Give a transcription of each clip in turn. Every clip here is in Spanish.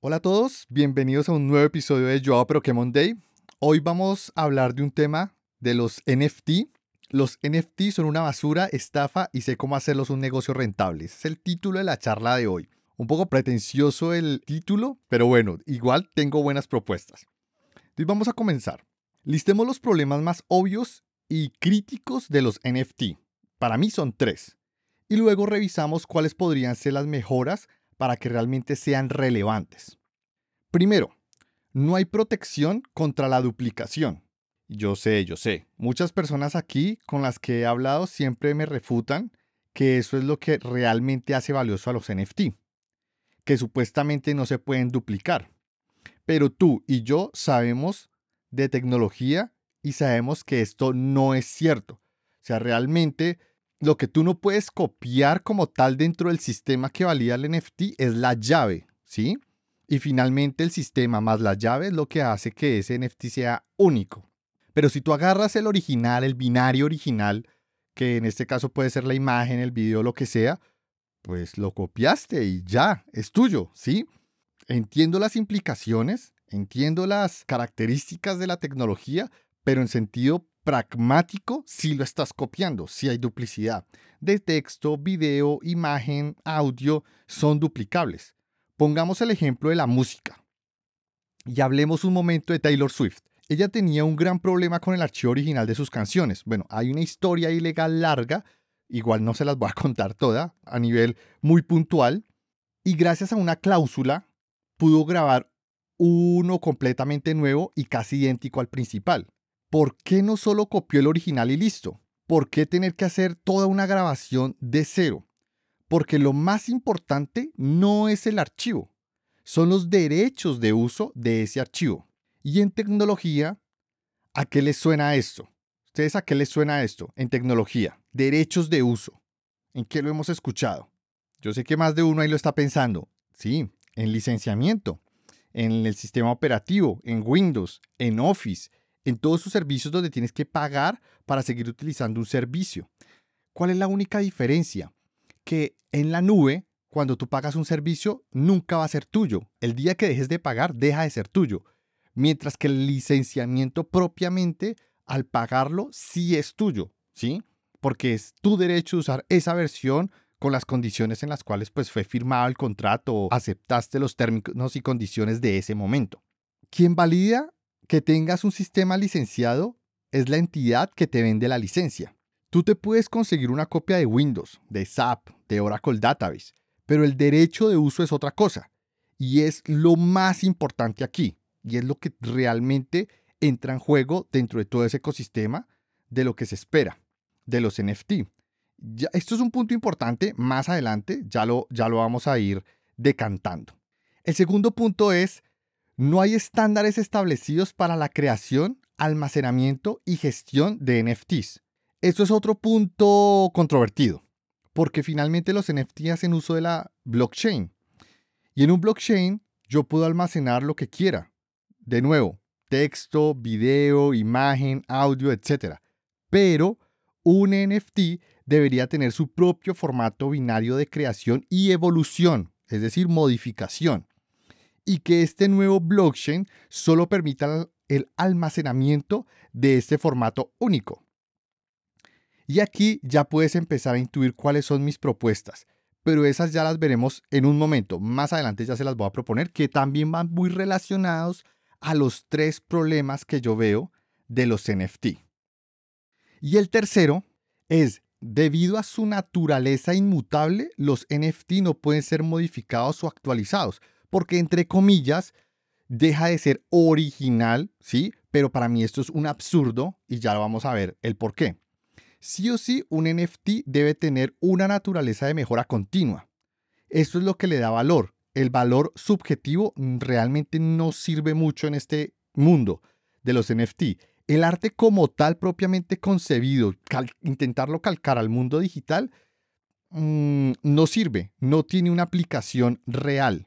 Hola a todos, bienvenidos a un nuevo episodio de Joao Pokémon Day. Hoy vamos a hablar de un tema de los NFT. Los NFT son una basura, estafa y sé cómo hacerlos un negocio rentable. Es el título de la charla de hoy. Un poco pretencioso el título, pero bueno, igual tengo buenas propuestas. Entonces vamos a comenzar. Listemos los problemas más obvios y críticos de los NFT. Para mí son tres. Y luego revisamos cuáles podrían ser las mejoras para que realmente sean relevantes. Primero, no hay protección contra la duplicación. Yo sé, yo sé. Muchas personas aquí con las que he hablado siempre me refutan que eso es lo que realmente hace valioso a los NFT, que supuestamente no se pueden duplicar. Pero tú y yo sabemos de tecnología y sabemos que esto no es cierto. O sea, realmente lo que tú no puedes copiar como tal dentro del sistema que valida el NFT es la llave, ¿sí? Y finalmente el sistema más la llave es lo que hace que ese NFT sea único. Pero si tú agarras el original, el binario original, que en este caso puede ser la imagen, el video, lo que sea, pues lo copiaste y ya, es tuyo, ¿sí? Entiendo las implicaciones, entiendo las características de la tecnología, pero en sentido pragmático si lo estás copiando, si hay duplicidad. De texto, video, imagen, audio son duplicables. Pongamos el ejemplo de la música. Y hablemos un momento de Taylor Swift. Ella tenía un gran problema con el archivo original de sus canciones. Bueno, hay una historia ilegal larga, igual no se las voy a contar toda, a nivel muy puntual. Y gracias a una cláusula pudo grabar uno completamente nuevo y casi idéntico al principal. ¿Por qué no solo copió el original y listo? ¿Por qué tener que hacer toda una grabación de cero? Porque lo más importante no es el archivo, son los derechos de uso de ese archivo. Y en tecnología, ¿a qué les suena esto? ¿Ustedes a qué les suena esto? En tecnología, derechos de uso. ¿En qué lo hemos escuchado? Yo sé que más de uno ahí lo está pensando. Sí, en licenciamiento, en el sistema operativo, en Windows, en Office, en todos sus servicios donde tienes que pagar para seguir utilizando un servicio. ¿Cuál es la única diferencia? Que en la nube, cuando tú pagas un servicio, nunca va a ser tuyo. El día que dejes de pagar, deja de ser tuyo. Mientras que el licenciamiento propiamente, al pagarlo, sí es tuyo, ¿sí? Porque es tu derecho de usar esa versión con las condiciones en las cuales pues, fue firmado el contrato o aceptaste los términos y condiciones de ese momento. Quien valida que tengas un sistema licenciado es la entidad que te vende la licencia. Tú te puedes conseguir una copia de Windows, de SAP, de Oracle Database, pero el derecho de uso es otra cosa. Y es lo más importante aquí. Y es lo que realmente entra en juego dentro de todo ese ecosistema de lo que se espera, de los NFT. Esto es un punto importante, más adelante ya lo, ya lo vamos a ir decantando. El segundo punto es no hay estándares establecidos para la creación, almacenamiento y gestión de NFTs. Esto es otro punto controvertido, porque finalmente los NFT hacen uso de la blockchain. Y en un blockchain yo puedo almacenar lo que quiera. De nuevo, texto, video, imagen, audio, etc. Pero un NFT debería tener su propio formato binario de creación y evolución, es decir, modificación y que este nuevo blockchain solo permita el almacenamiento de este formato único. Y aquí ya puedes empezar a intuir cuáles son mis propuestas, pero esas ya las veremos en un momento. Más adelante ya se las voy a proponer, que también van muy relacionados a los tres problemas que yo veo de los NFT. Y el tercero es, debido a su naturaleza inmutable, los NFT no pueden ser modificados o actualizados porque entre comillas deja de ser original, ¿sí? Pero para mí esto es un absurdo y ya lo vamos a ver el por qué. Sí o sí, un NFT debe tener una naturaleza de mejora continua. Esto es lo que le da valor. El valor subjetivo realmente no sirve mucho en este mundo de los NFT. El arte como tal propiamente concebido, intentarlo calcar al mundo digital, mm, no sirve, no tiene una aplicación real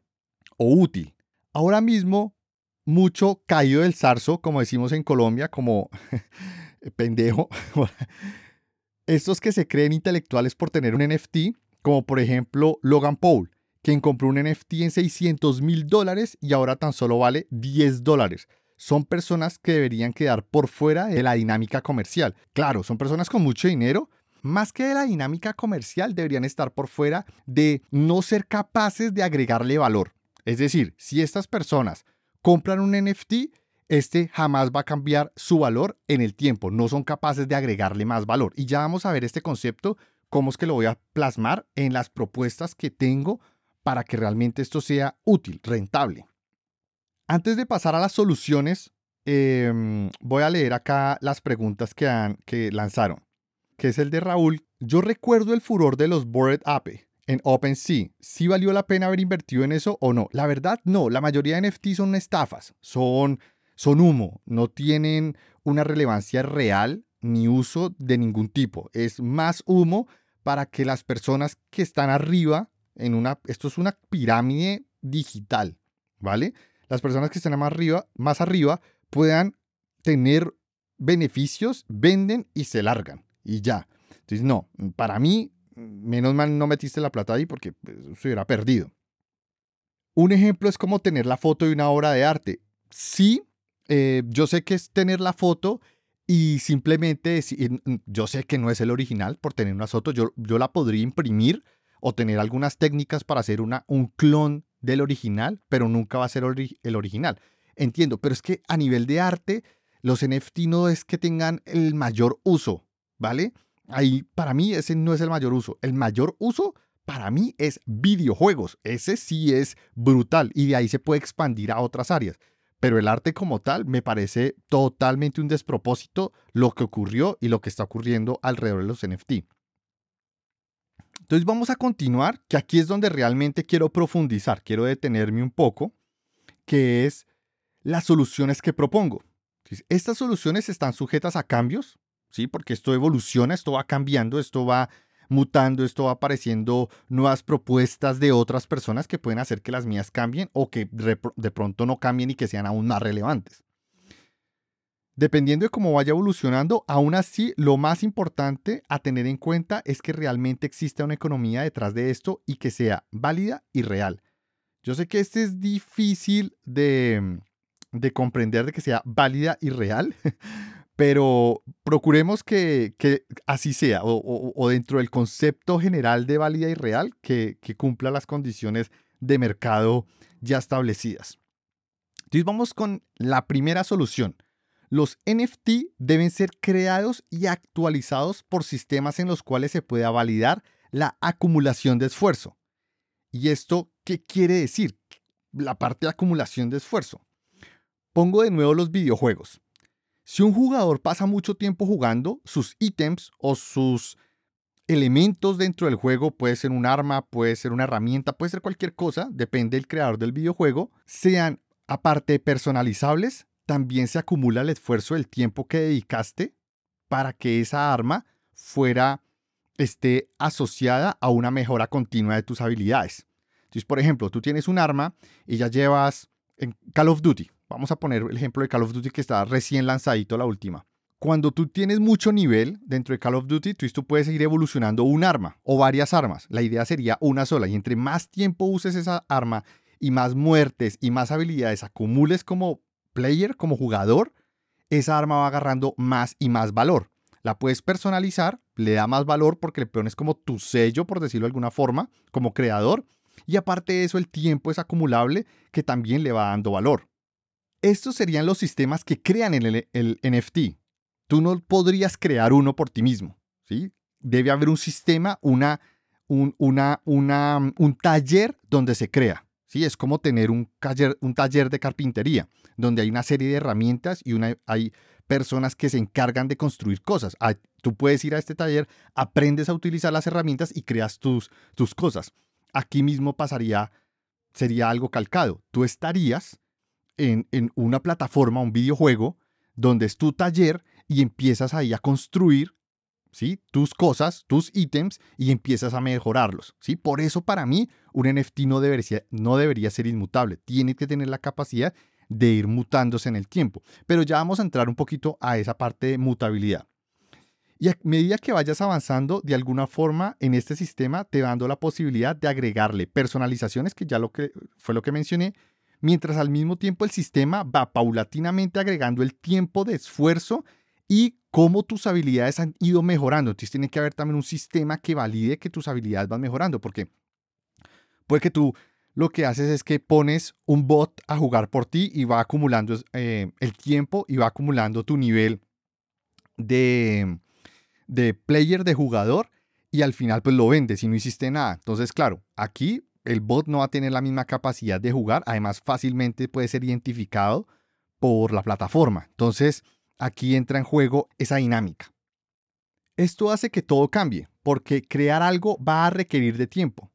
o útil. Ahora mismo, mucho caído del zarzo, como decimos en Colombia, como pendejo. Estos que se creen intelectuales por tener un NFT, como por ejemplo Logan Paul, quien compró un NFT en 600 mil dólares y ahora tan solo vale 10 dólares. Son personas que deberían quedar por fuera de la dinámica comercial. Claro, son personas con mucho dinero, más que de la dinámica comercial, deberían estar por fuera de no ser capaces de agregarle valor. Es decir, si estas personas compran un NFT, este jamás va a cambiar su valor en el tiempo. No son capaces de agregarle más valor. Y ya vamos a ver este concepto, cómo es que lo voy a plasmar en las propuestas que tengo para que realmente esto sea útil, rentable. Antes de pasar a las soluciones, em, voy a leer acá las preguntas que, han, que lanzaron, que es el de Raúl. Yo recuerdo el furor de los Bored Ape en OpenSea. ¿Sí valió la pena haber invertido en eso o no? La verdad, no. La mayoría de NFT son estafas, son, son humo, no tienen una relevancia real ni uso de ningún tipo. Es más humo para que las personas que están arriba en una, esto es una pirámide digital, ¿vale? Las personas que están más arriba, más arriba puedan tener beneficios, venden y se largan y ya. Entonces, no, para mí, menos mal no metiste la plata ahí porque pues, se hubiera perdido. Un ejemplo es como tener la foto de una obra de arte. Sí, eh, yo sé que es tener la foto y simplemente decir, yo sé que no es el original por tener una foto, yo, yo la podría imprimir o tener algunas técnicas para hacer una, un clon del original, pero nunca va a ser el original. Entiendo, pero es que a nivel de arte, los NFT no es que tengan el mayor uso, ¿vale? Ahí para mí ese no es el mayor uso. El mayor uso para mí es videojuegos. Ese sí es brutal y de ahí se puede expandir a otras áreas. Pero el arte como tal me parece totalmente un despropósito lo que ocurrió y lo que está ocurriendo alrededor de los NFT. Entonces vamos a continuar, que aquí es donde realmente quiero profundizar, quiero detenerme un poco, que es las soluciones que propongo. Estas soluciones están sujetas a cambios, ¿sí? porque esto evoluciona, esto va cambiando, esto va mutando, esto va apareciendo nuevas propuestas de otras personas que pueden hacer que las mías cambien o que de pronto no cambien y que sean aún más relevantes. Dependiendo de cómo vaya evolucionando, aún así lo más importante a tener en cuenta es que realmente exista una economía detrás de esto y que sea válida y real. Yo sé que este es difícil de, comprender de que sea válida y real, pero procuremos que, así sea, o, dentro del concepto general de válida y real, que, que cumpla las condiciones de mercado ya establecidas. Entonces vamos con la primera solución los NFT deben ser creados y actualizados por sistemas en los cuales se pueda validar la acumulación de esfuerzo. ¿Y esto qué quiere decir? La parte de acumulación de esfuerzo. Pongo de nuevo los videojuegos. Si un jugador pasa mucho tiempo jugando, sus ítems o sus elementos dentro del juego, puede ser un arma, puede ser una herramienta, puede ser cualquier cosa, depende del creador del videojuego, sean aparte personalizables, también se acumula el esfuerzo del tiempo que dedicaste para que esa arma fuera esté asociada a una mejora continua de tus habilidades. Entonces, por ejemplo, tú tienes un arma y ya llevas en Call of Duty. Vamos a poner el ejemplo de Call of Duty que está recién lanzadito la última. Cuando tú tienes mucho nivel dentro de Call of Duty, tú, tú puedes ir evolucionando un arma o varias armas. La idea sería una sola y entre más tiempo uses esa arma y más muertes y más habilidades acumules como player, como jugador, esa arma va agarrando más y más valor. La puedes personalizar, le da más valor porque le pones como tu sello, por decirlo de alguna forma, como creador. Y aparte de eso, el tiempo es acumulable que también le va dando valor. Estos serían los sistemas que crean el, NFT. Tú no podrías crear uno por ti mismo. ¿sí? Debe haber un sistema, una, un, una, una, un taller donde se crea. ¿sí? Es como tener un taller, un taller de carpintería, donde hay una serie de herramientas y hay personas que se encargan de construir cosas. Tú puedes ir a este taller, aprendes a utilizar las herramientas y creas tus, tus cosas. Aquí mismo pasaría, sería algo calcado. Tú estarías en, una plataforma, un videojuego, donde es tu taller y empiezas ahí a construir ¿sí? tus cosas, tus ítems y empiezas a mejorarlos. ¿sí? Por eso para mí un NFT no debería, no debería ser inmutable, tiene que tener la capacidad de ir mutándose en el tiempo. Pero ya vamos a entrar un poquito a esa parte de mutabilidad. Y a medida que vayas avanzando, de alguna forma en este sistema te dando la posibilidad de agregarle personalizaciones, que ya lo que fue lo que mencioné, mientras al mismo tiempo el sistema va paulatinamente agregando el tiempo de esfuerzo y cómo tus habilidades han ido mejorando. Entonces tiene que haber también un sistema que valide que tus habilidades van mejorando, porque puede que tú lo que haces es que pones un bot a jugar por ti y va acumulando eh, el tiempo y va acumulando tu nivel de, de player, de jugador, y al final pues lo vendes y no hiciste nada. Entonces, claro, aquí el bot no va a tener la misma capacidad de jugar, además fácilmente puede ser identificado por la plataforma. Entonces, aquí entra en juego esa dinámica. Esto hace que todo cambie, porque crear algo va a requerir de tiempo.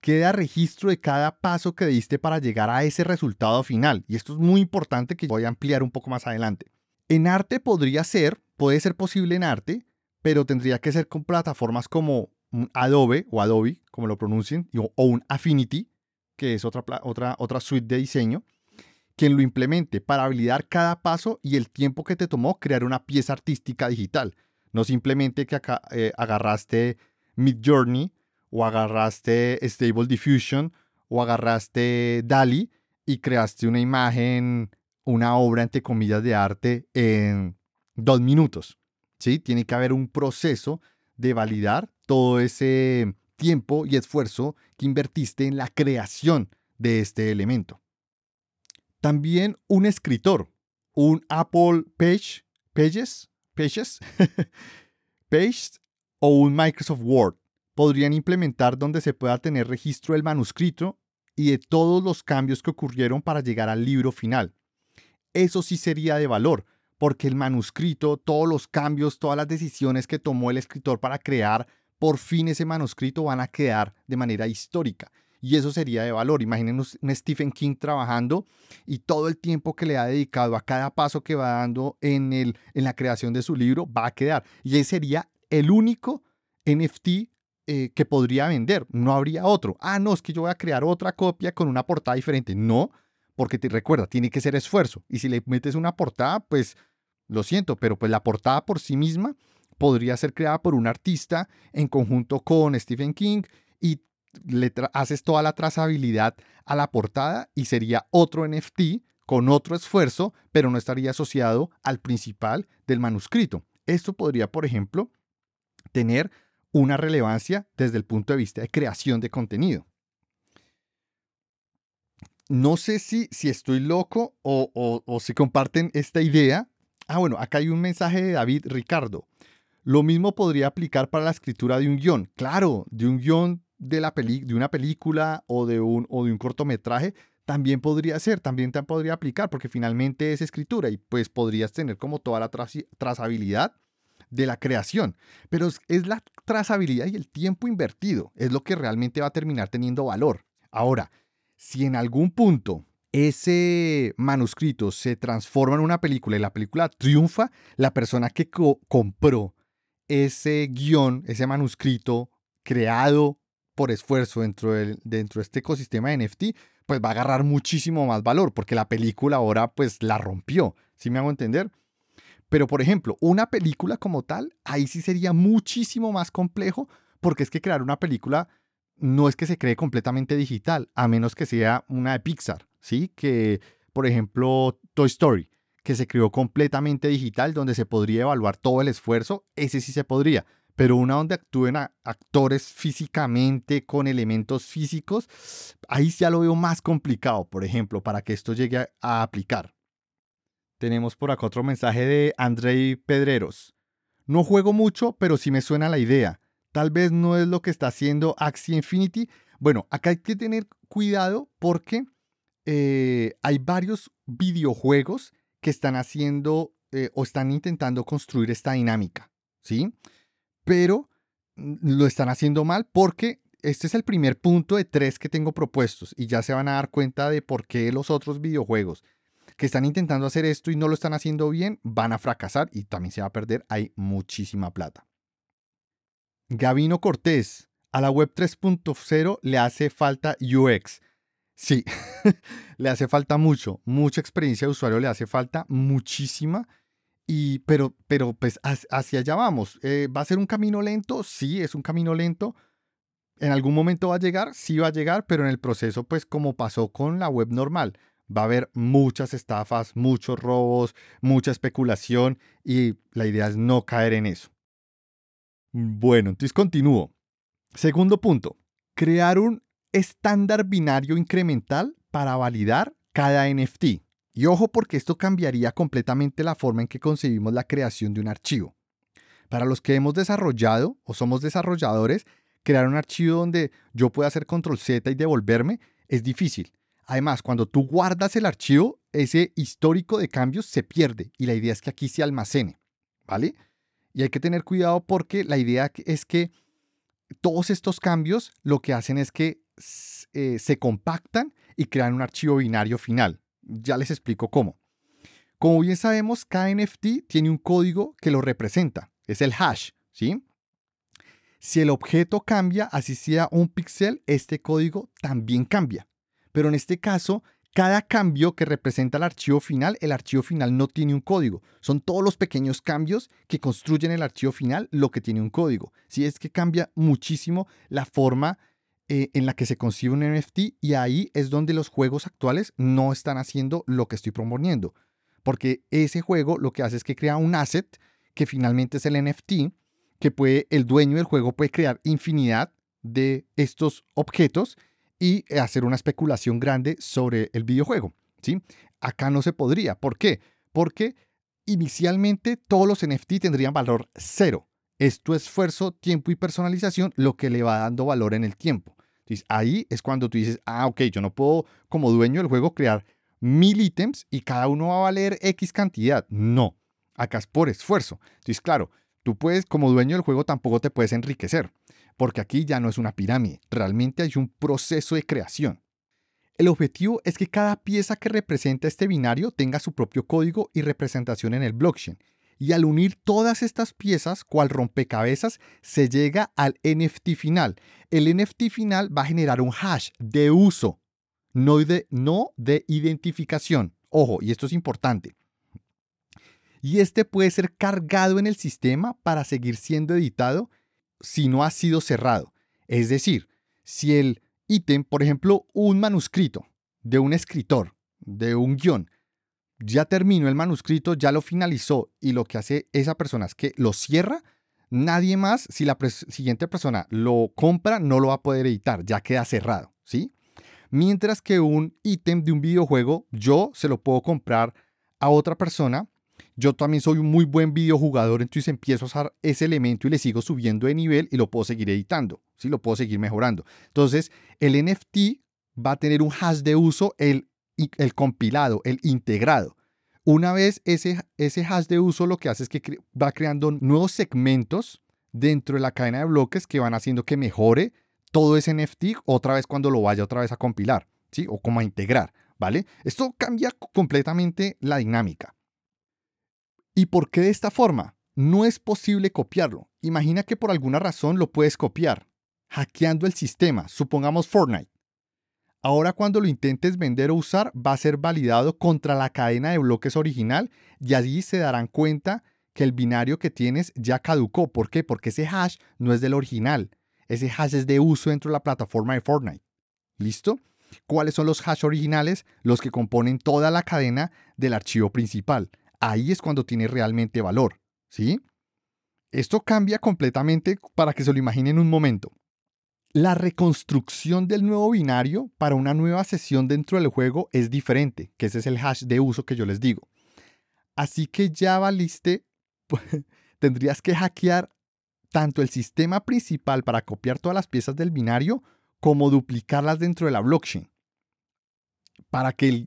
Queda registro de cada paso que diste para llegar a ese resultado final, y esto es muy importante que voy a ampliar un poco más adelante. En arte podría ser, puede ser posible en arte, pero tendría que ser con plataformas como Adobe o Adobe, como lo pronuncien, o un Affinity, que es otra, otra, otra suite de diseño, quien lo implemente para validar cada paso y el tiempo que te tomó crear una pieza artística digital. No simplemente que eh, agarraste Mid Journey o agarraste Stable Diffusion o agarraste DALI y creaste una imagen, una obra entre comillas de arte en dos minutos. ¿sí? Tiene que haber un proceso de validar todo ese tiempo y esfuerzo que invertiste en la creación de este elemento. También un escritor, un Apple Page, Pages, Pages, Page o un Microsoft Word podrían implementar donde se pueda tener registro del manuscrito y de todos los cambios que ocurrieron para llegar al libro final. Eso sí sería de valor, porque el manuscrito, todos los cambios, todas las decisiones que tomó el escritor para crear por fin ese manuscrito van a quedar de manera histórica y eso sería de valor. Imaginen un Stephen King trabajando y todo el tiempo que le ha dedicado a cada paso que va dando en, el, en la creación de su libro va a quedar. Y ese sería el único NFT eh, que podría vender. No habría otro. Ah, no, es que yo voy a crear otra copia con una portada diferente. No, porque te recuerda, tiene que ser esfuerzo. Y si le metes una portada, pues lo siento, pero pues la portada por sí misma podría ser creada por un artista en conjunto con Stephen King y le haces toda la trazabilidad a la portada y sería otro NFT con otro esfuerzo, pero no estaría asociado al principal del manuscrito. Esto podría, por ejemplo, tener una relevancia desde el punto de vista de creación de contenido. No sé si, si estoy loco o, o, o si comparten esta idea. Ah, bueno, acá hay un mensaje de David Ricardo. Lo mismo podría aplicar para la escritura de un guion. Claro, de un guion de, la de una película o de un, o de un cortometraje, también podría ser, también te podría aplicar, porque finalmente es escritura y pues podrías tener como toda la trazabilidad de la creación. Pero es, la trazabilidad y el tiempo invertido, es lo que realmente va a terminar teniendo valor. Ahora, si en algún punto ese manuscrito se transforma en una película y la película triunfa, la persona que compró ese guion, ese manuscrito creado por esfuerzo dentro, dentro de este ecosistema de NFT, pues va a agarrar muchísimo más valor, porque la película ahora pues la rompió, ¿sí me hago entender? Pero por ejemplo, una película como tal, ahí sí sería muchísimo más complejo, porque es que crear una película no es que se cree completamente digital, a menos que sea una de Pixar, ¿sí? Que, por ejemplo, Toy Story, que se creó completamente digital, donde se podría evaluar todo el esfuerzo, ese sí se podría pero una donde actúen actores físicamente con elementos físicos, ahí ya lo veo más complicado, por ejemplo, para que esto llegue a, aplicar. Tenemos por acá otro mensaje de Andrei Pedreros. No juego mucho, pero sí me suena la idea. Tal vez no es lo que está haciendo Axie Infinity. Bueno, acá hay que tener cuidado porque eh, hay varios videojuegos que están haciendo eh, o están intentando construir esta dinámica. ¿Sí? pero mm, lo están haciendo mal porque este es el primer punto de tres que tengo propuestos y ya se van a dar cuenta de por qué los otros videojuegos que están intentando hacer esto y no lo están haciendo bien van a fracasar y también se va a perder. Hay muchísima plata. Gavino Cortés, a la web 3.0 le hace falta UX. Sí, le hace falta mucho, mucha experiencia de usuario le hace falta, muchísima Y, pero, pero pues hacia allá vamos. Eh, ¿Va a ser un camino lento? Sí, es un camino lento. ¿En algún momento va a llegar? Sí va a llegar, pero en el proceso, pues como pasó con la web normal, va a haber muchas estafas, muchos robos, mucha especulación y la idea es no caer en eso. Bueno, entonces continúo. Segundo punto, crear un estándar binario incremental para validar cada NFT. Y ojo porque esto cambiaría completamente la forma en que concebimos la creación de un archivo. Para los que hemos desarrollado o somos desarrolladores, crear un archivo donde yo pueda hacer control Z y devolverme es difícil. Además, cuando tú guardas el archivo, ese histórico de cambios se pierde y la idea es que aquí se almacene, ¿vale? Y hay que tener cuidado porque la idea es que todos estos cambios lo que hacen es que eh, se compactan y crean un archivo binario final. Ya les explico cómo. Como bien sabemos, cada NFT tiene un código que lo representa. Es el hash, ¿sí? Si el objeto cambia, así sea un píxel, este código también cambia. Pero en este caso, cada cambio que representa el archivo final, el archivo final no tiene un código. Son todos los pequeños cambios que construyen el archivo final lo que tiene un código. Si es que cambia muchísimo la forma eh, en la que se concibe un NFT y ahí es donde los juegos actuales no están haciendo lo que estoy proponiendo. Porque ese juego lo que hace es que crea un asset que finalmente es el NFT, que puede, el dueño del juego puede crear infinidad de estos objetos y hacer una especulación grande sobre el videojuego. ¿sí? Acá no se podría. ¿Por qué? Porque inicialmente todos los NFT tendrían valor cero. Es tu esfuerzo, tiempo y personalización lo que le va dando valor en el tiempo. Ahí es cuando tú dices, ah, ok, yo no puedo como dueño del juego crear mil ítems y cada uno va a valer X cantidad. No, acá es por esfuerzo. Entonces, claro, tú puedes, como dueño del juego, tampoco te puedes enriquecer, porque aquí ya no es una pirámide, realmente hay un proceso de creación. El objetivo es que cada pieza que representa este binario tenga su propio código y representación en el blockchain y al unir todas estas piezas, cual rompecabezas, se llega al NFT final. El NFT final va a generar un hash de uso, no de, no de identificación. Ojo, y esto es importante. Y este puede ser cargado en el sistema para seguir siendo editado si no ha sido cerrado. Es decir, si el ítem, por ejemplo, un manuscrito de un escritor, de un guion, ya terminó el manuscrito, ya lo finalizó y lo que hace esa persona es que lo cierra, nadie más, si la siguiente persona lo compra, no lo va a poder editar, ya queda cerrado, ¿sí? Mientras que un ítem de un videojuego, yo se lo puedo comprar a otra persona. Yo también soy un muy buen videojugador, entonces empiezo a usar ese elemento y le sigo subiendo de nivel y lo puedo seguir editando, ¿sí? Lo puedo seguir mejorando. Entonces, el NFT va a tener un hash de uso, el el compilado, el integrado. Una vez ese, ese hash de uso lo que hace es que va creando nuevos segmentos dentro de la cadena de bloques que van haciendo que mejore todo ese NFT otra vez cuando lo vaya otra vez a compilar, ¿sí? O como a integrar, ¿vale? Esto cambia completamente la dinámica. ¿Y por qué de esta forma? No es posible copiarlo. Imagina que por alguna razón lo puedes copiar, hackeando el sistema, supongamos Fortnite. Ahora cuando lo intentes vender o usar va a ser validado contra la cadena de bloques original y allí se darán cuenta que el binario que tienes ya caducó. ¿Por qué? Porque ese hash no es del original. Ese hash es de uso dentro de la plataforma de Fortnite. ¿Listo? ¿Cuáles son los hash originales? Los que componen toda la cadena del archivo principal. Ahí es cuando tiene realmente valor. ¿Sí? Esto cambia completamente para que se lo imaginen un momento la reconstrucción del nuevo binario para una nueva sesión dentro del juego es diferente, que ese es el hash de uso que yo les digo. Así que ya valiste, tendrías que hackear tanto el sistema principal para copiar todas las piezas del binario como duplicarlas dentro de la blockchain. Para que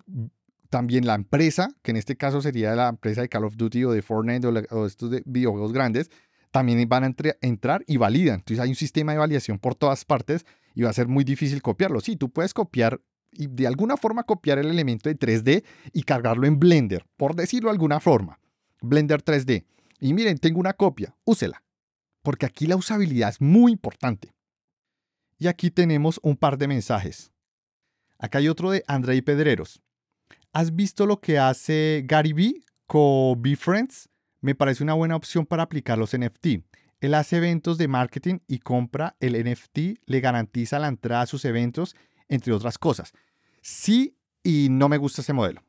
también la empresa, que en este caso sería la empresa de Call of Duty o de Fortnite o, estos de videojuegos grandes, también van a entrar y validan. Entonces hay un sistema de validación por todas partes y va a ser muy difícil copiarlo. Sí, tú puedes copiar y de alguna forma copiar el elemento de 3D y cargarlo en Blender, por decirlo de alguna forma. Blender 3D. Y miren, tengo una copia, úsela. Porque aquí la usabilidad es muy importante. Y aquí tenemos un par de mensajes. Acá hay otro de Andrei Pedreros. ¿Has visto lo que hace Gary Vee con BeFriends? Me parece una buena opción para aplicar los NFT. Él hace eventos de marketing y compra el NFT, le garantiza la entrada a sus eventos, entre otras cosas. Sí y no me gusta ese modelo.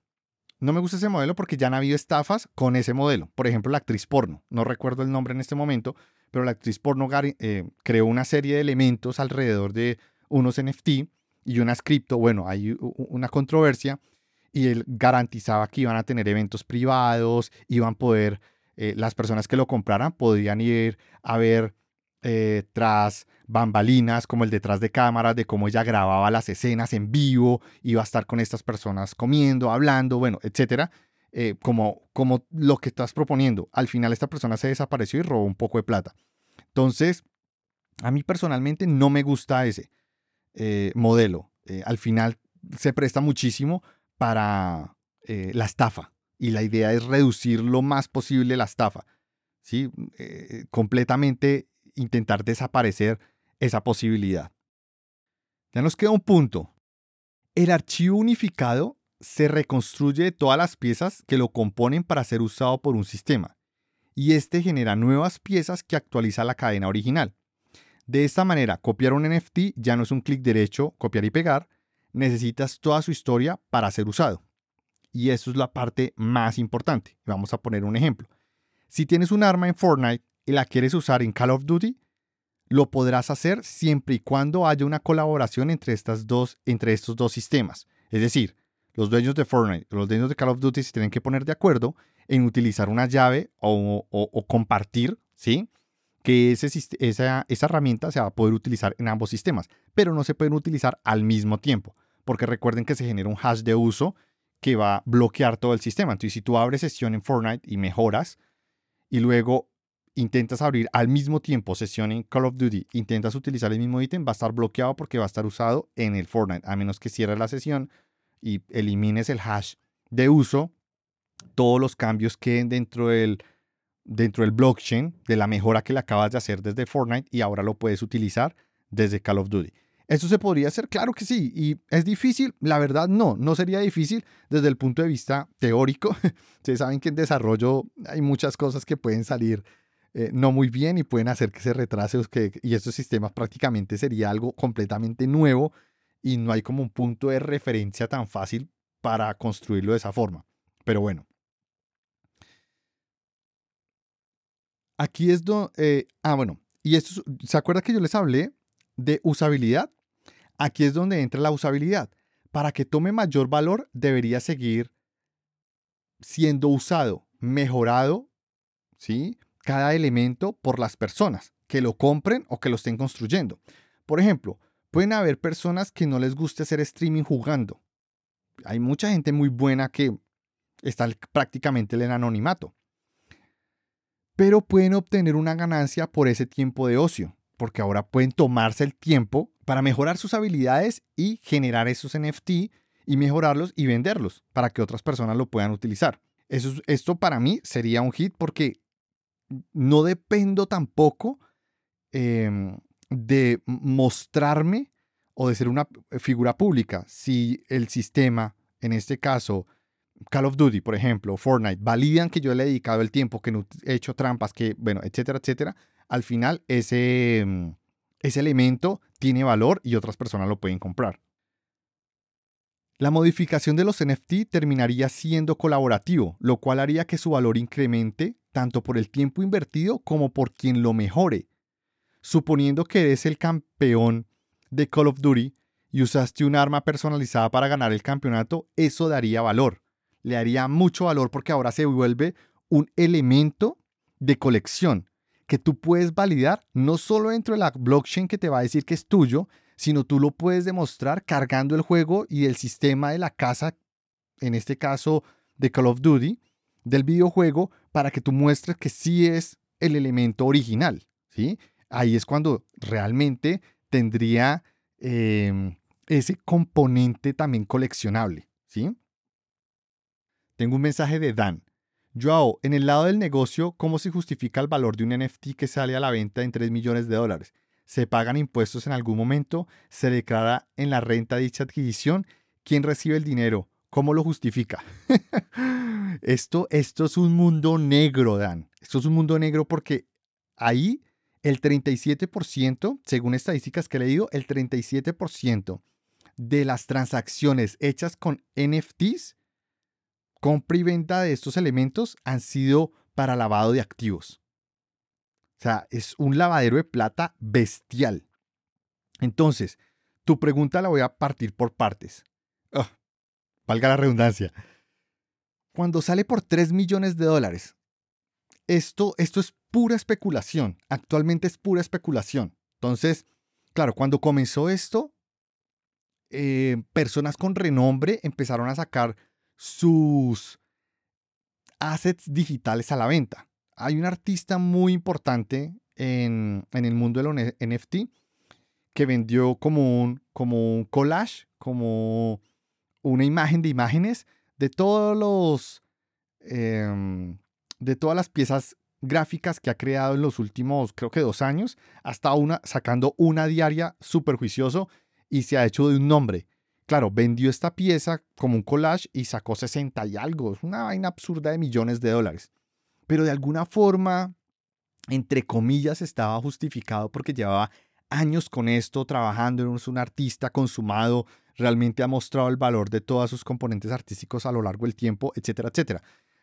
No me gusta ese modelo porque ya han habido estafas con ese modelo. Por ejemplo, la actriz porno. No recuerdo el nombre en este momento, pero la actriz porno eh, creó una serie de elementos alrededor de unos NFT y unas cripto. Bueno, hay una controversia y él garantizaba que iban a tener eventos privados, iban a poder, eh, las personas que lo compraran podían ir a ver eh, tras bambalinas, como el detrás de cámaras, de cómo ella grababa las escenas en vivo, iba a estar con estas personas comiendo, hablando, bueno, etcétera, eh, como, como lo que estás proponiendo. Al final esta persona se desapareció y robó un poco de plata. Entonces, a mí personalmente no me gusta ese modelo. al final se presta muchísimo para la estafa y la idea es reducir lo más posible la estafa. ¿sí? completamente intentar desaparecer esa posibilidad. Ya nos queda un punto. El archivo unificado se reconstruye de todas las piezas que lo componen para ser usado por un sistema, y este genera nuevas piezas que actualiza la cadena original. De esta manera, copiar un NFT ya no es un clic derecho, copiar y pegar, necesitas toda su historia para ser usado. Y eso es la parte más importante. Vamos a poner un ejemplo. Si tienes un arma en Fortnite y la quieres usar en Call of Duty, lo podrás hacer siempre y cuando haya una colaboración entre, estas dos, entre estos dos sistemas. Es decir, los dueños de Fortnite, los dueños de Call of Duty se tienen que poner de acuerdo en utilizar una llave o, compartir, ¿sí? Que esa, esa herramienta se va a poder utilizar en ambos sistemas, pero no se pueden utilizar al mismo tiempo, porque recuerden que se genera un hash de uso que va a bloquear todo el sistema. Entonces, si tú abres sesión en Fortnite y mejoras, y luego intentas abrir al mismo tiempo sesión en Call of Duty, intentas utilizar el mismo ítem, va a estar bloqueado porque va a estar usado en el Fortnite, a menos que cierres la sesión y elimines el hash de uso, todos los cambios queden dentro del, dentro del blockchain de la mejora que le acabas de hacer desde Fortnite y ahora lo puedes utilizar desde Call of Duty. ¿Eso se podría hacer? Claro que sí. ¿Y es difícil? La verdad, no. No sería difícil desde el punto de vista teórico. Ustedes saben que en desarrollo hay muchas cosas que pueden salir eh, no muy bien y pueden hacer que se retrase que, y estos sistemas prácticamente sería algo completamente nuevo y no hay como un punto de referencia tan fácil para construirlo de esa forma. Pero bueno. Aquí es donde... Eh, ah, bueno. Y esto, ¿se acuerda que yo les hablé de usabilidad? Aquí es donde entra la usabilidad. Para que tome mayor valor, debería seguir siendo usado, mejorado, ¿sí? cada elemento por las personas que lo compren o que lo estén construyendo. Por ejemplo, pueden haber personas que no les guste hacer streaming jugando. Hay mucha gente muy buena que está prácticamente en anonimato. Pero pueden obtener una ganancia por ese tiempo de ocio, porque ahora pueden tomarse el tiempo para mejorar sus habilidades y generar esos NFT y mejorarlos y venderlos para que otras personas lo puedan utilizar. Eso, esto para mí sería un hit porque no dependo tampoco em, de mostrarme o de ser una figura pública. Si el sistema, en este caso Call of Duty, por ejemplo, Fortnite, validan que yo le he dedicado el tiempo, que no he hecho trampas, que, bueno, etcétera, etcétera, al final ese, em, ese elemento tiene valor y otras personas lo pueden comprar. La modificación de los NFT terminaría siendo colaborativo, lo cual haría que su valor incremente tanto por el tiempo invertido como por quien lo mejore. Suponiendo que eres el campeón de Call of Duty y usaste un arma personalizada para ganar el campeonato, eso daría valor. Le daría mucho valor porque ahora se vuelve un elemento de colección que tú puedes validar no solo dentro de la blockchain que te va a decir que es tuyo, sino tú lo puedes demostrar cargando el juego y el sistema de la casa, en este caso de Call of Duty, del videojuego, para que tú muestres que sí es el elemento original. ¿sí? Ahí es cuando realmente tendría em, ese componente también coleccionable. ¿sí? Tengo un mensaje de Dan. Joao, en el lado del negocio, ¿cómo se justifica el valor de un NFT que sale a la venta en 3 millones de dólares? se pagan impuestos en algún momento, se declara en la renta dicha adquisición, quién recibe el dinero, cómo lo justifica. Esto, esto es un mundo negro, Dan. Esto es un mundo negro porque ahí el 37%, según estadísticas que he leído, el 37% de las transacciones hechas con NFTs, compra y venta de estos elementos, han sido para lavado de activos. O sea, es un lavadero de plata bestial. Entonces, tu pregunta la voy a partir por partes. valga la redundancia. Cuando sale por 3 millones de dólares, esto, esto es pura especulación. Actualmente es pura especulación. Entonces, claro, cuando comenzó esto, eh, personas con renombre empezaron a sacar sus assets digitales a la venta. Hay un artista muy importante en, el mundo de los NFT que vendió como un, como un collage, como una imagen de imágenes de todos los em, de todas las piezas gráficas que ha creado en los últimos, creo que dos años, hasta una, sacando una diaria súper juicioso y se ha hecho de un nombre. Claro, vendió esta pieza como un collage y sacó 60 y algo. Es una vaina absurda de millones de dólares. Pero de alguna forma, entre comillas, estaba justificado porque llevaba años con esto, trabajando, es un artista consumado, realmente ha mostrado el valor de todos sus componentes artísticos a lo largo del tiempo, etcétera, etcétera.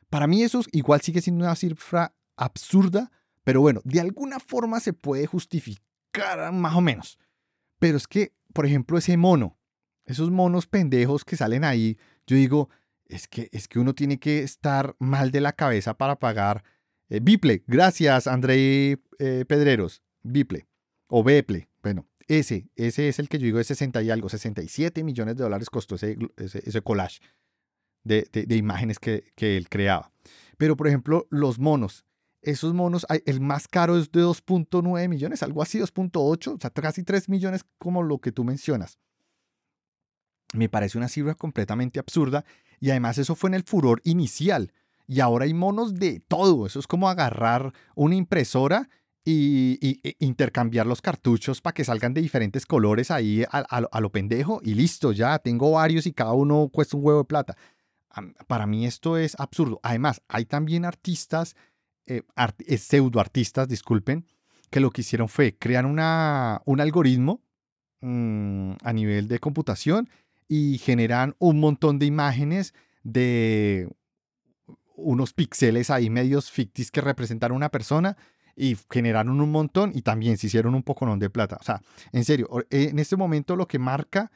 Para mí eso igual sigue siendo una cifra absurda, pero bueno, de alguna forma se puede justificar más o menos. Pero es que, por ejemplo, ese mono, esos monos pendejos que salen ahí, yo digo, es que, es que uno tiene que estar mal de la cabeza para pagar. Eh, Biple, gracias André eh, Pedreros, Biple o Beple, bueno, ese, ese es el que yo digo de 60 y algo, 67 millones de dólares costó ese, ese, collage de, de, imágenes que, que él creaba. Pero, por ejemplo, los monos, esos monos, el más caro es de 2.9 millones, algo así, 2.8, o sea, casi 3 millones como lo que tú mencionas. Me parece una cifra completamente absurda y además eso fue en el furor inicial y ahora hay monos de todo. Eso es como agarrar una impresora y, e intercambiar los cartuchos para que salgan de diferentes colores ahí a, lo pendejo y listo, ya tengo varios y cada uno cuesta un huevo de plata. Para mí esto es absurdo. Además, hay también artistas eh, eh, pseudoartistas, disculpen, que lo que hicieron fue crear una, un algoritmo mm, a nivel de computación y generan un montón de imágenes de unos píxeles ahí medios ficticios que representan a una persona y generaron un montón y también se hicieron un poco de plata. O sea, en serio, en este momento lo que marca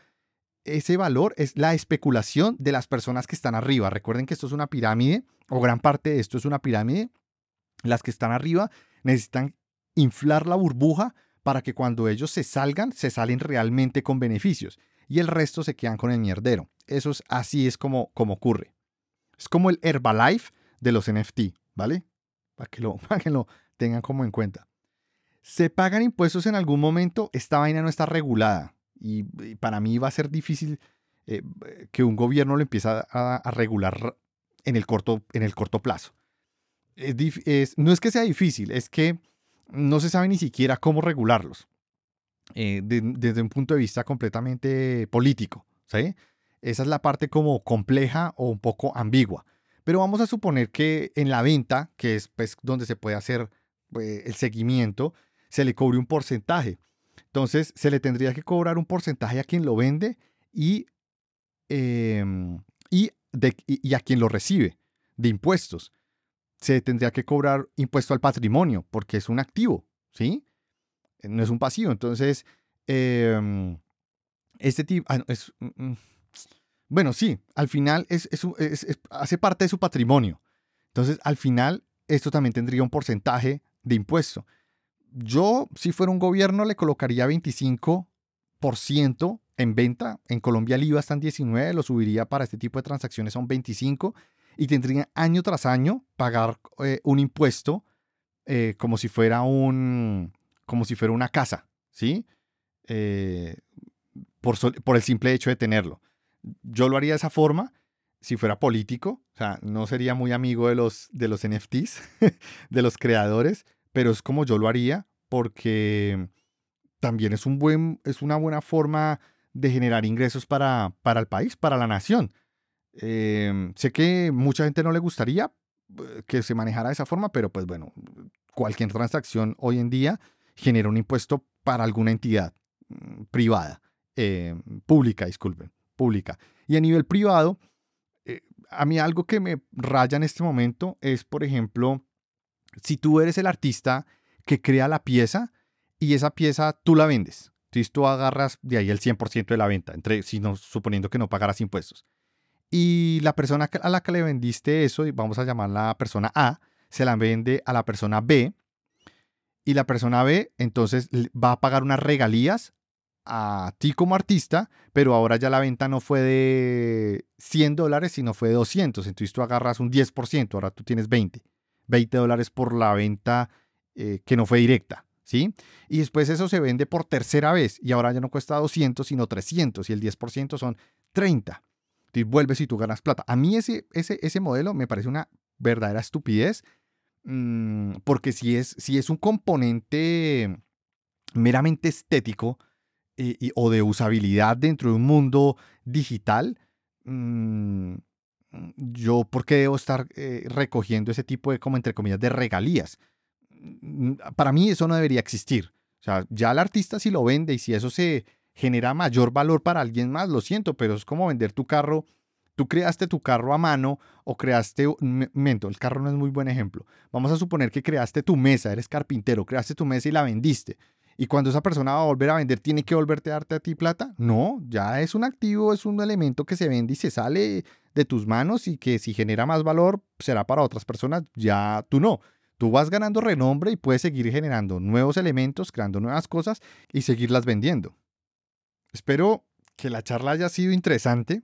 ese valor es la especulación de las personas que están arriba. Recuerden que esto es una pirámide, o gran parte de esto es una pirámide, las que están arriba necesitan inflar la burbuja para que cuando ellos se salgan, se salen realmente con beneficios y el resto se quedan con el mierdero. Eso es así es como, como ocurre. Es como el Herbalife de los NFT, ¿vale? Para que, lo, para que lo tengan como en cuenta. ¿Se pagan impuestos en algún momento? Esta vaina no está regulada y, para mí va a ser difícil eh, que un gobierno lo empiece a, regular en el corto, en el corto plazo no es que sea difícil, es que no se sabe ni siquiera cómo regularlos eh, desde un punto de vista completamente político. ¿sí? Esa es la parte como compleja o un poco ambigua. Pero vamos a suponer que en la venta, que es pues, donde se puede hacer pues, el seguimiento, se le cobre un porcentaje. Entonces, se le tendría que cobrar un porcentaje a quien lo vende y, em, y a quien lo recibe de impuestos se tendría que cobrar impuesto al patrimonio porque es un activo, ¿sí? No es un pasivo. Entonces, em, este tipo, ah, es, mm, mm, bueno, sí, al final es, hace parte de su patrimonio. Entonces, al final, esto también tendría un porcentaje de impuesto. Yo, si fuera un gobierno, le colocaría 25% en venta. En Colombia el IVA está en 19, lo subiría para este tipo de transacciones a un 25 y tendrían año tras año pagar eh, un impuesto eh, como si fuera un como si fuera una casa, ¿sí? Eh, por, por, el simple hecho de tenerlo. Yo lo haría de esa forma si fuera político, o sea, no sería muy amigo de los, de los NFTs, de los creadores, pero es como yo lo haría porque también es, un buen, es una buena forma de generar ingresos para, para el país, para la nación. Em, sé que mucha gente no le gustaría eh, que se manejara de esa forma, pero pues bueno, cualquier transacción hoy en día genera un impuesto para alguna entidad mm, privada, em, pública, disculpen, pública. Y a nivel privado, eh, a mí algo que me raya en este momento es, por ejemplo, si tú eres el artista que crea la pieza y esa pieza tú la vendes. Entonces tú agarras de ahí el 100% de la venta, entre, sino, suponiendo que no pagaras impuestos. Y la persona a la que le vendiste eso, y vamos a llamarla persona A, se la vende a la persona B. Y la persona B entonces va a pagar unas regalías a ti como artista, pero ahora ya la venta no fue de 100 dólares, sino fue de 200. Entonces tú agarras un 10%, ahora tú tienes 20. 20 dólares por la venta eh, que no fue directa, ¿sí? Y después eso se vende por tercera vez y ahora ya no cuesta 200, sino 300 y el 10% son 30. Y vuelves y tú ganas plata. A mí ese, ese, ese modelo me parece una verdadera estupidez mm, porque si es, si es un componente meramente estético, y, o de usabilidad dentro de un mundo digital, mm, yo, ¿por qué debo estar eh, recogiendo ese tipo de, como entre comillas, de regalías? Mm, para mí eso no debería existir. O sea, ya el artista si lo vende y si eso se genera mayor valor para alguien más, lo siento, pero es como vender tu carro. Tú creaste tu carro a mano o creaste, mento, el carro no es muy buen ejemplo. Vamos a suponer que creaste tu mesa, eres carpintero, creaste tu mesa y la vendiste. Y cuando esa persona va a volver a vender, ¿tiene que volverte a darte a ti plata? No, ya es un activo, es un elemento que se vende y se sale de tus manos y que si genera más valor será para otras personas, ya tú no. Tú vas ganando renombre y puedes seguir generando nuevos elementos, creando nuevas cosas y seguirlas vendiendo. Espero que la charla haya sido interesante.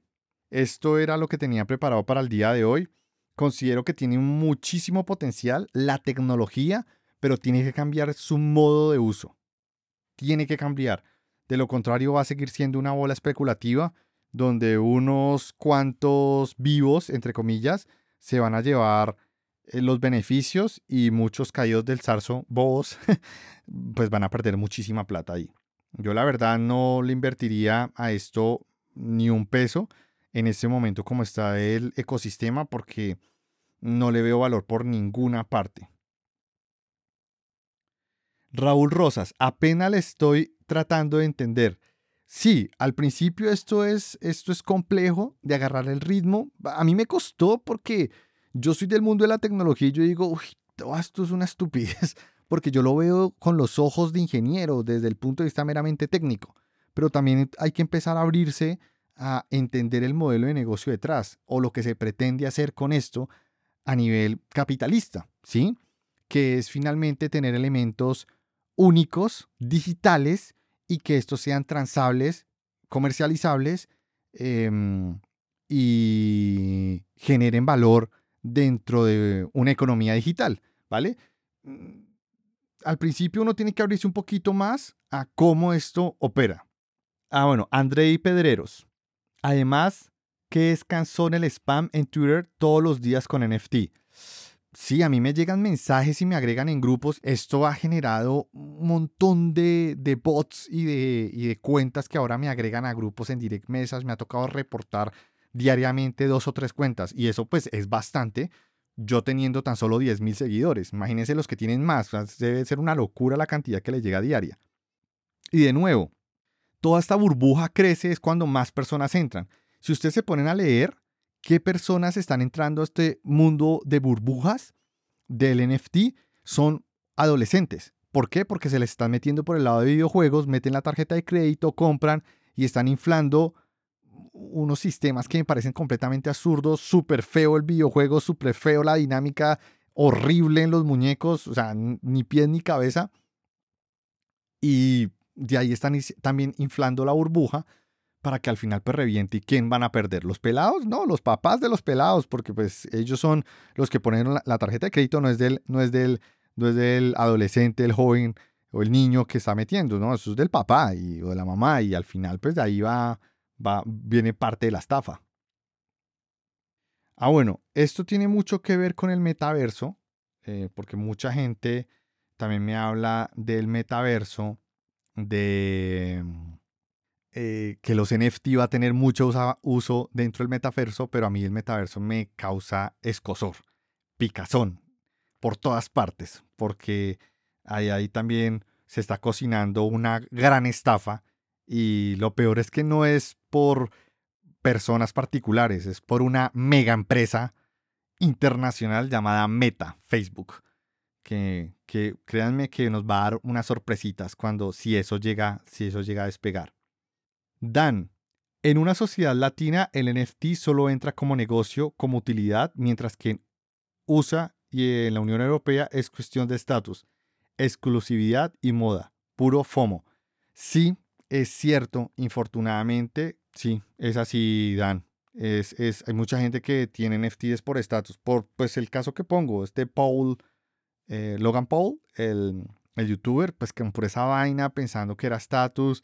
Esto era lo que tenía preparado para el día de hoy. Considero que tiene muchísimo potencial la tecnología, pero tiene que cambiar su modo de uso tiene que cambiar. De lo contrario va a seguir siendo una bola especulativa donde unos cuantos vivos, entre comillas, se van a llevar eh, los beneficios y muchos caídos del zarzo, bobos, pues van a perder muchísima plata ahí. Yo la verdad no le invertiría a esto ni un peso en este momento como está el ecosistema porque no le veo valor por ninguna parte. Raúl Rosas, apenas le estoy tratando de entender. Sí, al principio esto es, esto es complejo de agarrar el ritmo. A mí me costó porque yo soy del mundo de la tecnología y yo digo, uy, esto es una estupidez, porque yo lo veo con los ojos de ingeniero desde el punto de vista meramente técnico. Pero también hay que empezar a abrirse a entender el modelo de negocio detrás o lo que se pretende hacer con esto a nivel capitalista, ¿sí? Que es finalmente tener elementos únicos, digitales, y que estos sean transables, comercializables em, y generen valor dentro de una economía digital, ¿vale? Mm, al principio uno tiene que abrirse un poquito más a cómo esto opera. Ah, bueno, Andrei Pedreros. Además, que es cansón el spam en Twitter todos los días con NFT. Sí, a mí me llegan mensajes y me agregan en grupos. Esto ha generado un montón de, bots y de, cuentas que ahora me agregan a grupos en direct mesas. Me ha tocado reportar diariamente dos o tres cuentas y eso pues es bastante. Yo teniendo tan solo 10 mil seguidores. Imagínense los que tienen más. Debe ser una locura la cantidad que les llega diaria. Y de nuevo, toda esta burbuja crece es cuando más personas entran. Si ustedes se ponen a leer, qué personas están entrando a este mundo de burbujas del NFT son adolescentes. ¿Por qué? Porque se les están metiendo por el lado de videojuegos, meten la tarjeta de crédito, compran y están inflando unos sistemas que me parecen completamente absurdos, súper feo el videojuego, súper feo la dinámica, horrible en los muñecos, o sea, ni pies ni cabeza. Y de ahí están también inflando la burbuja para que al final pues reviente. ¿Y quién van a perder? ¿Los pelados? No, los papás de los pelados, porque pues ellos son los que ponen la, tarjeta de crédito, no es, del, no, es del, no es del adolescente, el joven o el niño que está metiendo, ¿no? Eso es del papá y, o de la mamá y al final pues de ahí va, va, viene parte de la estafa. Ah, bueno, esto tiene mucho que ver con el metaverso, eh, porque mucha gente también me habla del metaverso, de eh, que los NFT va a tener mucho uso dentro del metaverso, pero a mí el metaverso me causa escosor, picazón, por todas partes, porque ahí, ahí también se está cocinando una gran estafa y lo peor es que no es por personas particulares, es por una mega empresa internacional llamada Meta, Facebook, que, que créanme que nos va a dar unas sorpresitas cuando si eso llega, si eso llega a despegar. Dan, en una sociedad latina el NFT solo entra como negocio, como utilidad, mientras que en USA y en la Unión Europea es cuestión de estatus, exclusividad y moda, puro FOMO. Sí, es cierto, infortunadamente, sí, es así, Dan. Es, es, hay mucha gente que tiene NFTs por estatus. Por pues el caso que pongo, este Paul, eh, Logan Paul, el, youtuber, pues que por esa vaina pensando que era estatus,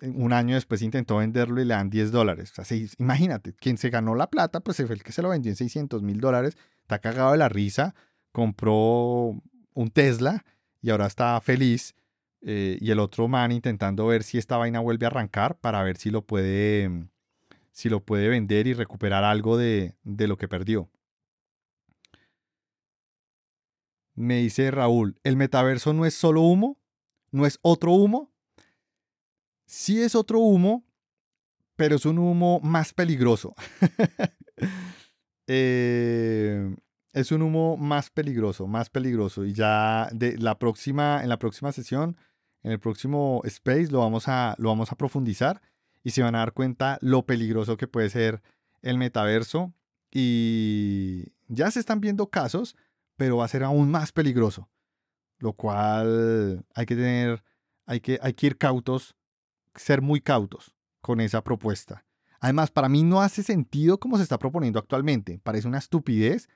un año después intentó venderlo y le dan 10 dólares. Imagínate, quien se ganó la plata, pues fue el que se lo vendió en 600 mil dólares, está cagado de la risa, compró un Tesla y ahora está feliz eh, y el otro man intentando ver si esta vaina vuelve a arrancar para ver si lo puede, si lo puede vender y recuperar algo de lo que perdió. Me dice Raúl, ¿el metaverso no es solo humo? ¿No es otro humo? Sí es otro humo, pero es un humo más peligroso. eh, es un humo más peligroso, más peligroso. Y ya de la próxima, en la próxima sesión en el próximo space lo vamos a, lo vamos a profundizar y se van a dar cuenta lo peligroso que puede ser el metaverso. Y ya se están viendo casos, pero va a ser aún más peligroso. Lo cual hay que tener, hay que, hay que ir cautos, ser muy cautos con esa propuesta. Además, para mí no hace sentido como se está proponiendo actualmente. Parece una estupidez.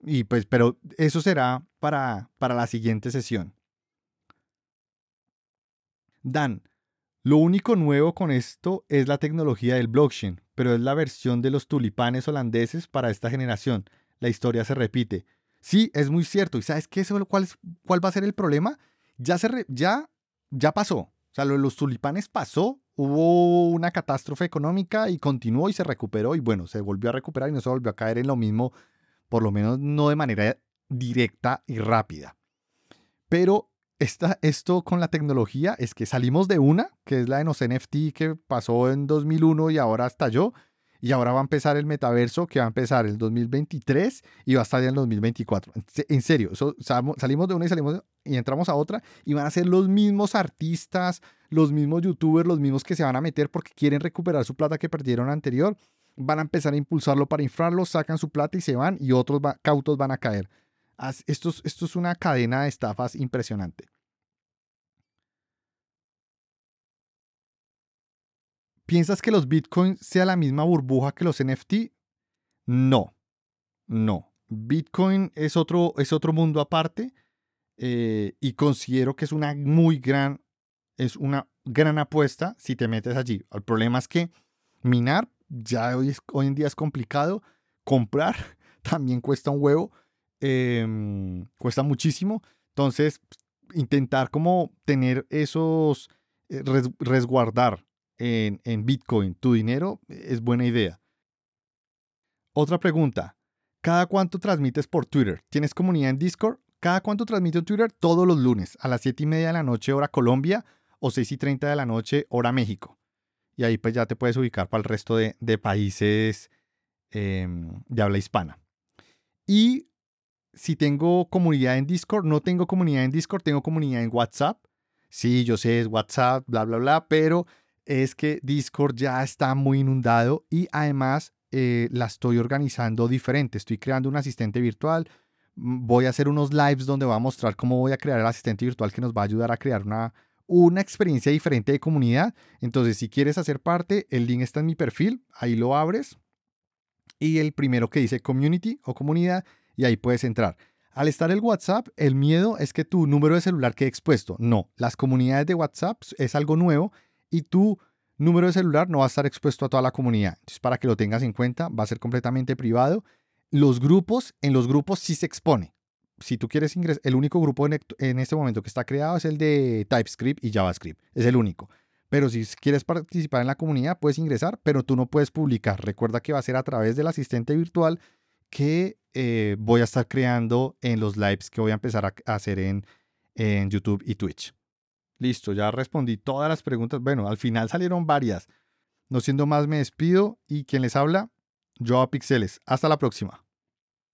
Y pues, pero eso será para, para la siguiente sesión. Dan, lo único nuevo con esto es la tecnología del blockchain, pero es la versión de los tulipanes holandeses para esta generación. La historia se repite. Sí, es muy cierto. ¿Y sabes qué? ¿Cuál, cuál va a ser el problema? Ya, se ya, ya pasó. O sea, lo de los tulipanes pasó, hubo una catástrofe económica y continuó y se recuperó y bueno, se volvió a recuperar y no se volvió a caer en lo mismo, por lo menos no de manera directa y rápida. Pero esto con la tecnología es que salimos de una, que es la de los NFT que pasó en 2001 y ahora estalló, y ahora va a empezar el metaverso que va a empezar en el 2023 y va a estar en el 2024. En serio, salimos de una y salimos y entramos a otra y van a ser los mismos artistas, los mismos youtubers, los mismos que se van a meter porque quieren recuperar su plata que perdieron anterior, van a empezar a impulsarlo para inflarlo, sacan su plata y se van y otros cautos van a caer. Esto es, esto es una cadena de estafas impresionante. ¿Piensas que los bitcoins sea la misma burbuja que los NFT? No, no. Bitcoin es otro, es otro mundo aparte eh, y considero que es una muy gran, es una gran apuesta si te metes allí. El problema es que minar ya hoy, hoy en día es complicado, comprar también cuesta un huevo Em, cuesta muchísimo. Entonces, intentar como tener esos, eh, resguardar en, Bitcoin tu dinero es buena idea. Otra pregunta. ¿Cada cuánto transmites por Twitter? ¿Tienes comunidad en Discord? ¿Cada cuánto transmito en Twitter? Todos los lunes, a las 7 y media de la noche, hora Colombia, o 6 y 30 de la noche, hora México. Y ahí pues ya te puedes ubicar para el resto de, países em, de habla hispana. Y si tengo comunidad en Discord, no tengo comunidad en Discord, tengo comunidad en WhatsApp. Sí, yo sé, es WhatsApp, bla, bla, bla, pero es que Discord ya está muy inundado y además eh, la estoy organizando diferente. Estoy creando un asistente virtual. Mm, voy a hacer unos lives donde voy a mostrar cómo voy a crear el asistente virtual que nos va a ayudar a crear una, una experiencia diferente de comunidad. Entonces, si quieres hacer parte, el link está en mi perfil, ahí lo abres. Y el primero que dice community o comunidad y ahí puedes entrar. Al estar el WhatsApp, el miedo es que tu número de celular quede expuesto. No, las comunidades de WhatsApp es algo nuevo y tu número de celular no va a estar expuesto a toda la comunidad. Entonces, para que lo tengas en cuenta, va a ser completamente privado. Los grupos, en los grupos sí se expone. Si tú quieres ingresar, el único grupo en, este momento que está creado es el de TypeScript y JavaScript. Es el único. Pero si quieres participar en la comunidad, puedes ingresar, pero tú no puedes publicar. Recuerda que va a ser a través del asistente virtual que eh, voy a estar creando en los lives que voy a empezar a, hacer en YouTube y Twitch. Listo, ya respondí todas las preguntas. Bueno, al final salieron varias. No siendo más, me despido y quien les habla, Joao Pixeles. Hasta la próxima.